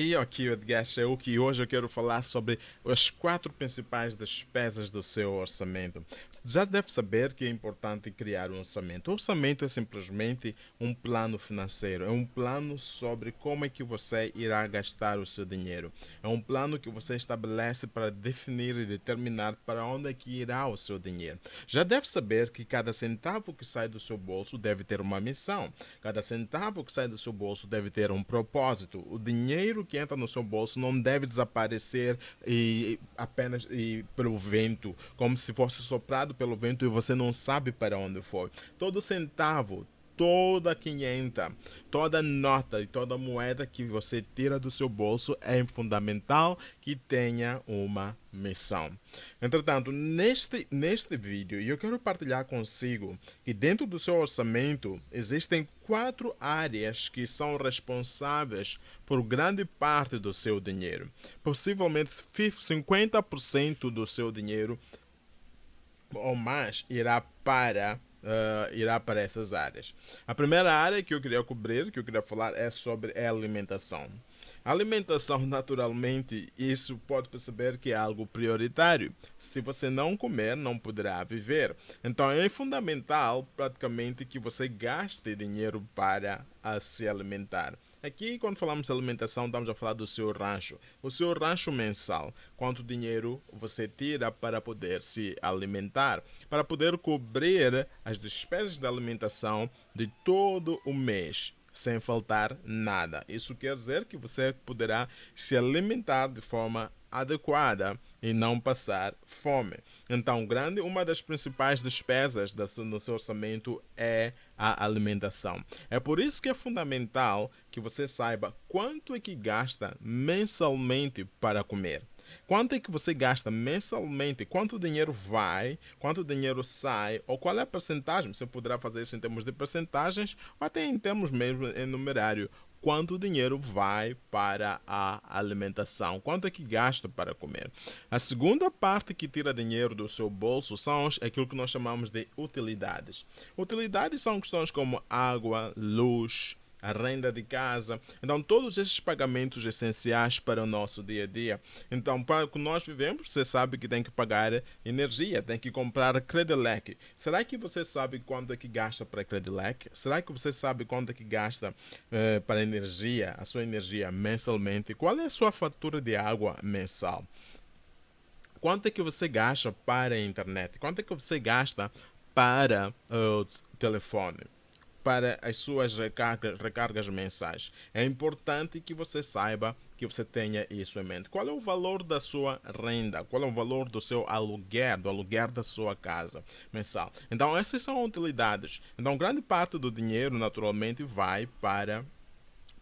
E aqui o Edgar Sheuki e hoje eu quero falar sobre as quatro principais despesas do seu orçamento. Já deve saber que é importante criar um orçamento. O orçamento é simplesmente um plano financeiro, é um plano sobre como é que você irá gastar o seu dinheiro. É um plano que você estabelece para definir e determinar para onde é que irá o seu dinheiro. Já deve saber que cada centavo que sai do seu bolso deve ter uma missão. Cada centavo que sai do seu bolso deve ter um propósito. O dinheiro que entra no seu bolso não deve desaparecer e apenas e pelo vento, como se fosse soprado pelo vento e você não sabe para onde foi. Todo centavo, toda 500, toda nota e toda moeda que você tira do seu bolso é fundamental que tenha uma missão. Entretanto, neste, neste vídeo, eu quero partilhar consigo que dentro do seu orçamento existem quatro áreas que são responsáveis por grande parte do seu dinheiro. Possivelmente 50% do seu dinheiro ou mais irá para uh, irá para essas áreas. A primeira área que eu queria cobrir, que eu queria falar, é sobre a alimentação. Alimentação, naturalmente, isso pode perceber que é algo prioritário. Se você não comer, não poderá viver. Então é fundamental, praticamente, que você gaste dinheiro para se alimentar. Aqui, quando falamos de alimentação, estamos a falar do seu rancho. O seu rancho mensal. Quanto dinheiro você tira para poder se alimentar? Para poder cobrir as despesas de alimentação de todo o mês sem faltar nada. Isso quer dizer que você poderá se alimentar de forma adequada e não passar fome. Então, grande, uma das principais despesas no seu orçamento é a alimentação. É por isso que é fundamental que você saiba quanto é que gasta mensalmente para comer. Quanto é que você gasta mensalmente? Quanto dinheiro vai? Quanto dinheiro sai? Ou qual é a percentagem? Você poderá fazer isso em termos de percentagens ou até em termos mesmo em numerário quanto dinheiro vai para a alimentação, quanto é que gasta para comer. A segunda parte que tira dinheiro do seu bolso são aquilo que nós chamamos de utilidades. Utilidades são questões como água, luz, a renda de casa. Então, todos esses pagamentos essenciais para o nosso dia a dia. Então, para o que nós vivemos, você sabe que tem que pagar energia, tem que comprar Credilec. Será que você sabe quanto é que gasta para Credilec? Será que você sabe quanto é que gasta eh, para energia, a sua energia mensalmente? Qual é a sua fatura de água mensal? Quanto é que você gasta para a internet? Quanto é que você gasta para o telefone? Para as suas recargas, recargas mensais. É importante que você saiba que você tenha isso em mente. Qual é o valor da sua renda? Qual é o valor do seu aluguer, do aluguer da sua casa mensal? Então, essas são utilidades. Então, grande parte do dinheiro, naturalmente, vai para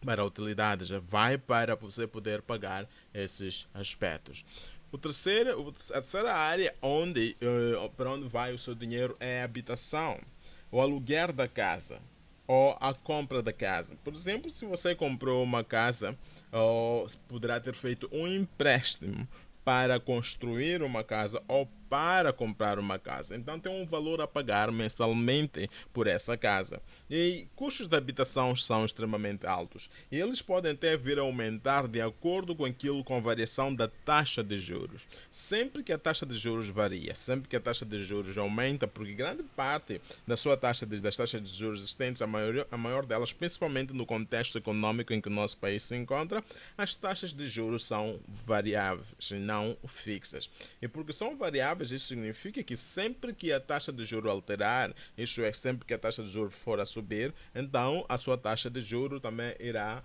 para utilidades, vai para você poder pagar esses aspectos. O terceiro, a terceira área onde, uh, para onde vai o seu dinheiro é a habitação, o aluguer da casa ou a compra da casa. Por exemplo, se você comprou uma casa, ou poderá ter feito um empréstimo para construir uma casa ou para comprar uma casa. Então tem um valor a pagar mensalmente por essa casa. E custos de habitação são extremamente altos. E eles podem até vir a aumentar de acordo com aquilo com a variação da taxa de juros. Sempre que a taxa de juros varia, sempre que a taxa de juros aumenta, porque grande parte da sua taxa de, das taxas de juros existentes, a maior, a maior delas, principalmente no contexto econômico em que o nosso país se encontra, as taxas de juros são variáveis, não fixas. E porque são variáveis, variáveis, isso significa que sempre que a taxa de juro alterar, isso é, sempre que a taxa de juro for a subir, então a sua taxa de juro também irá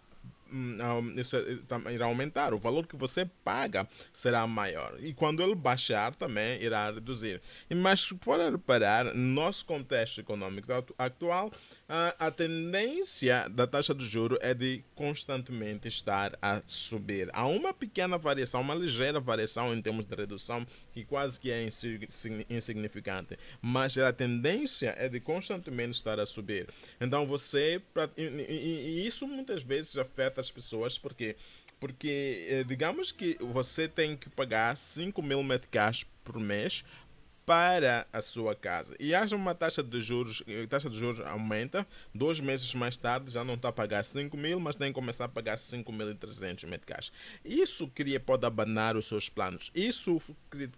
hum, isso é, irá aumentar, o valor que você paga será maior. E quando ele baixar, também irá reduzir. Mas se for reparar, no nosso contexto econômico atual, a, tendência da taxa de juro é de constantemente estar a subir. Há uma pequena variação, uma ligeira variação em termos de redução, que quase que é insignificante, mas a tendência é de constantemente estar a subir. Então você, e isso muitas vezes afeta as pessoas porque porque eh, digamos que você tem que pagar 5 mil meticais por mês para a sua casa e haja uma taxa de juros, a taxa de juros aumenta, dois meses mais tarde já não está a pagar 5 mil, mas tem que começar a pagar 5.300 meticais. Isso cria, pode abanar os seus planos. Isso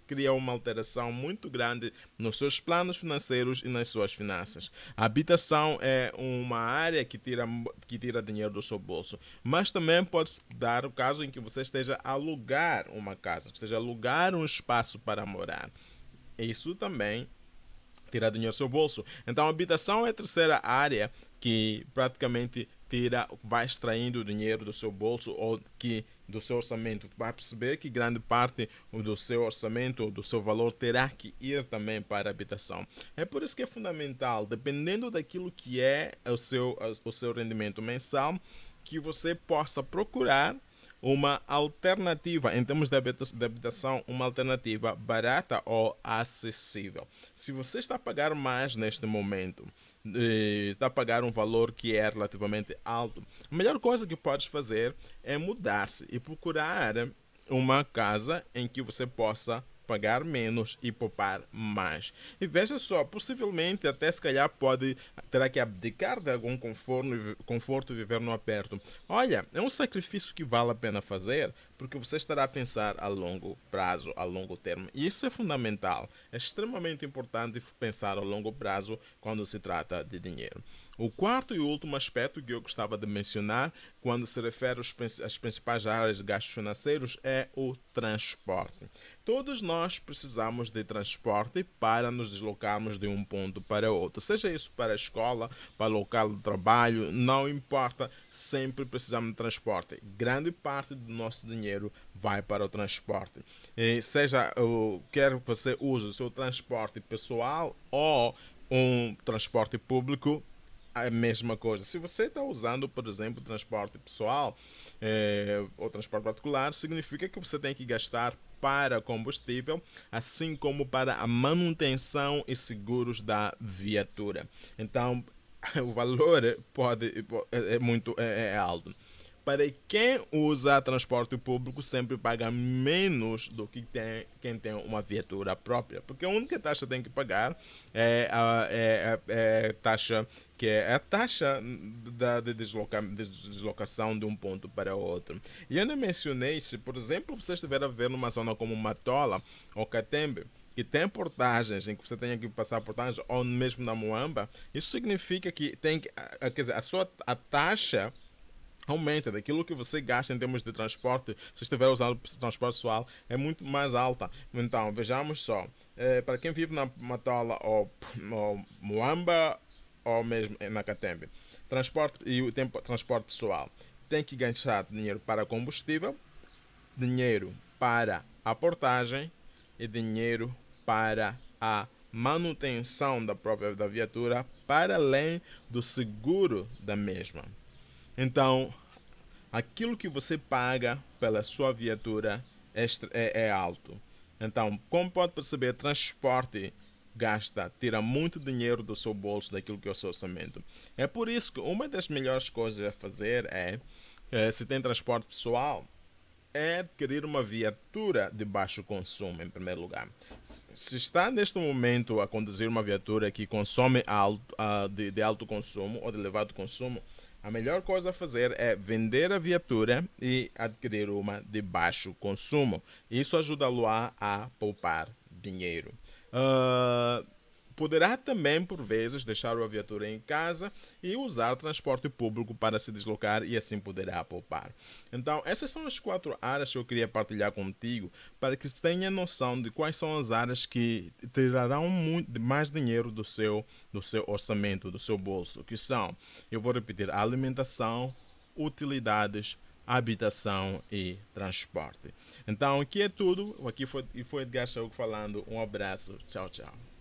cria uma alteração muito grande nos seus planos financeiros e nas suas finanças. A habitação é uma área que tira, que tira dinheiro do seu bolso, mas também pode dar o caso em que você esteja a alugar uma casa, esteja a alugar um espaço para morar isso também tira dinheiro do seu bolso. Então, habitação é a terceira área que praticamente tira, vai extraindo dinheiro do seu bolso ou que do seu orçamento. Vai perceber que grande parte do seu orçamento, do seu valor, terá que ir também para a habitação. É por isso que é fundamental, dependendo daquilo que é o seu, o seu rendimento mensal, que você possa procurar uma alternativa, em termos de habitação, uma alternativa barata ou acessível. Se você está a pagar mais neste momento, eh, está a pagar um valor que é relativamente alto, a melhor coisa que podes fazer é mudar-se e procurar uma casa em que você possa pagar menos e poupar mais. E veja só, possivelmente até se calhar pode terá que abdicar de algum conforto, conforto e viver no aperto. Olha, é um sacrifício que vale a pena fazer, porque você estará a pensar a longo prazo, a longo termo. E isso é fundamental. É extremamente importante pensar a longo prazo quando se trata de dinheiro. O quarto e último aspecto que eu gostava de mencionar quando se refere às principais áreas de gastos financeiros é o transporte. Todos nós precisamos de transporte para nos deslocarmos de um ponto para outro, seja isso para a escola, para o local de trabalho, não importa, sempre precisamos de transporte. Grande parte do nosso dinheiro vai para o transporte. E seja quer você use o seu transporte pessoal ou um transporte público, a mesma coisa. Se você está usando, por exemplo, transporte pessoal é, ou transporte particular, significa que você tem que gastar para combustível, assim como para a manutenção e seguros da viatura. Então, o valor pode é, é muito é, é alto para quem usa transporte público sempre paga menos do que tem, quem tem uma viatura própria, porque a única taxa que tem que pagar é a, é, é, é taxa que é a taxa da, de, desloca, de deslocação de um ponto para outro. E eu não mencionei, se por exemplo você estiver a viver numa zona como Matola ou Catembe, que tem portagens em que você tenha que passar portagens ou mesmo na Moamba, isso significa que tem que, quer dizer, a sua a taxa aumenta daquilo que você gasta em termos de transporte, se estiver usando transporte pessoal, é muito mais alta. Então, vejamos só, é, para quem vive na Matola ou, ou Moamba ou mesmo na Catembe, transporte e o tempo transporte pessoal, tem que gastar dinheiro para combustível, dinheiro para a portagem e dinheiro para a manutenção da própria da viatura para além do seguro da mesma. Então, aquilo que você paga pela sua viatura é, é, é alto. Então, como pode perceber, transporte gasta, tira muito dinheiro do seu bolso daquilo que é o seu orçamento. É por isso que uma das melhores coisas a fazer é, é se tem transporte pessoal, é adquirir uma viatura de baixo consumo, em primeiro lugar. Se está neste momento a conduzir uma viatura que consome alto, uh, de, de alto consumo ou de elevado consumo, a melhor coisa a fazer é vender a viatura e adquirir uma de baixo consumo. Isso ajuda-lo a, a poupar dinheiro. Uh, Poderá também, por vezes, deixar a viatura em casa e usar transporte público para se deslocar e assim poderá poupar. Então, essas são as quatro áreas que eu queria partilhar contigo para que tenha noção de quais são as áreas que tirarão muito mais dinheiro do seu, do seu orçamento, do seu bolso, que são, eu vou repetir, alimentação, utilidades, habitação e transporte. Então, aqui é tudo. Aqui foi, foi Edgar Chauk falando. Um abraço. Tchau, tchau.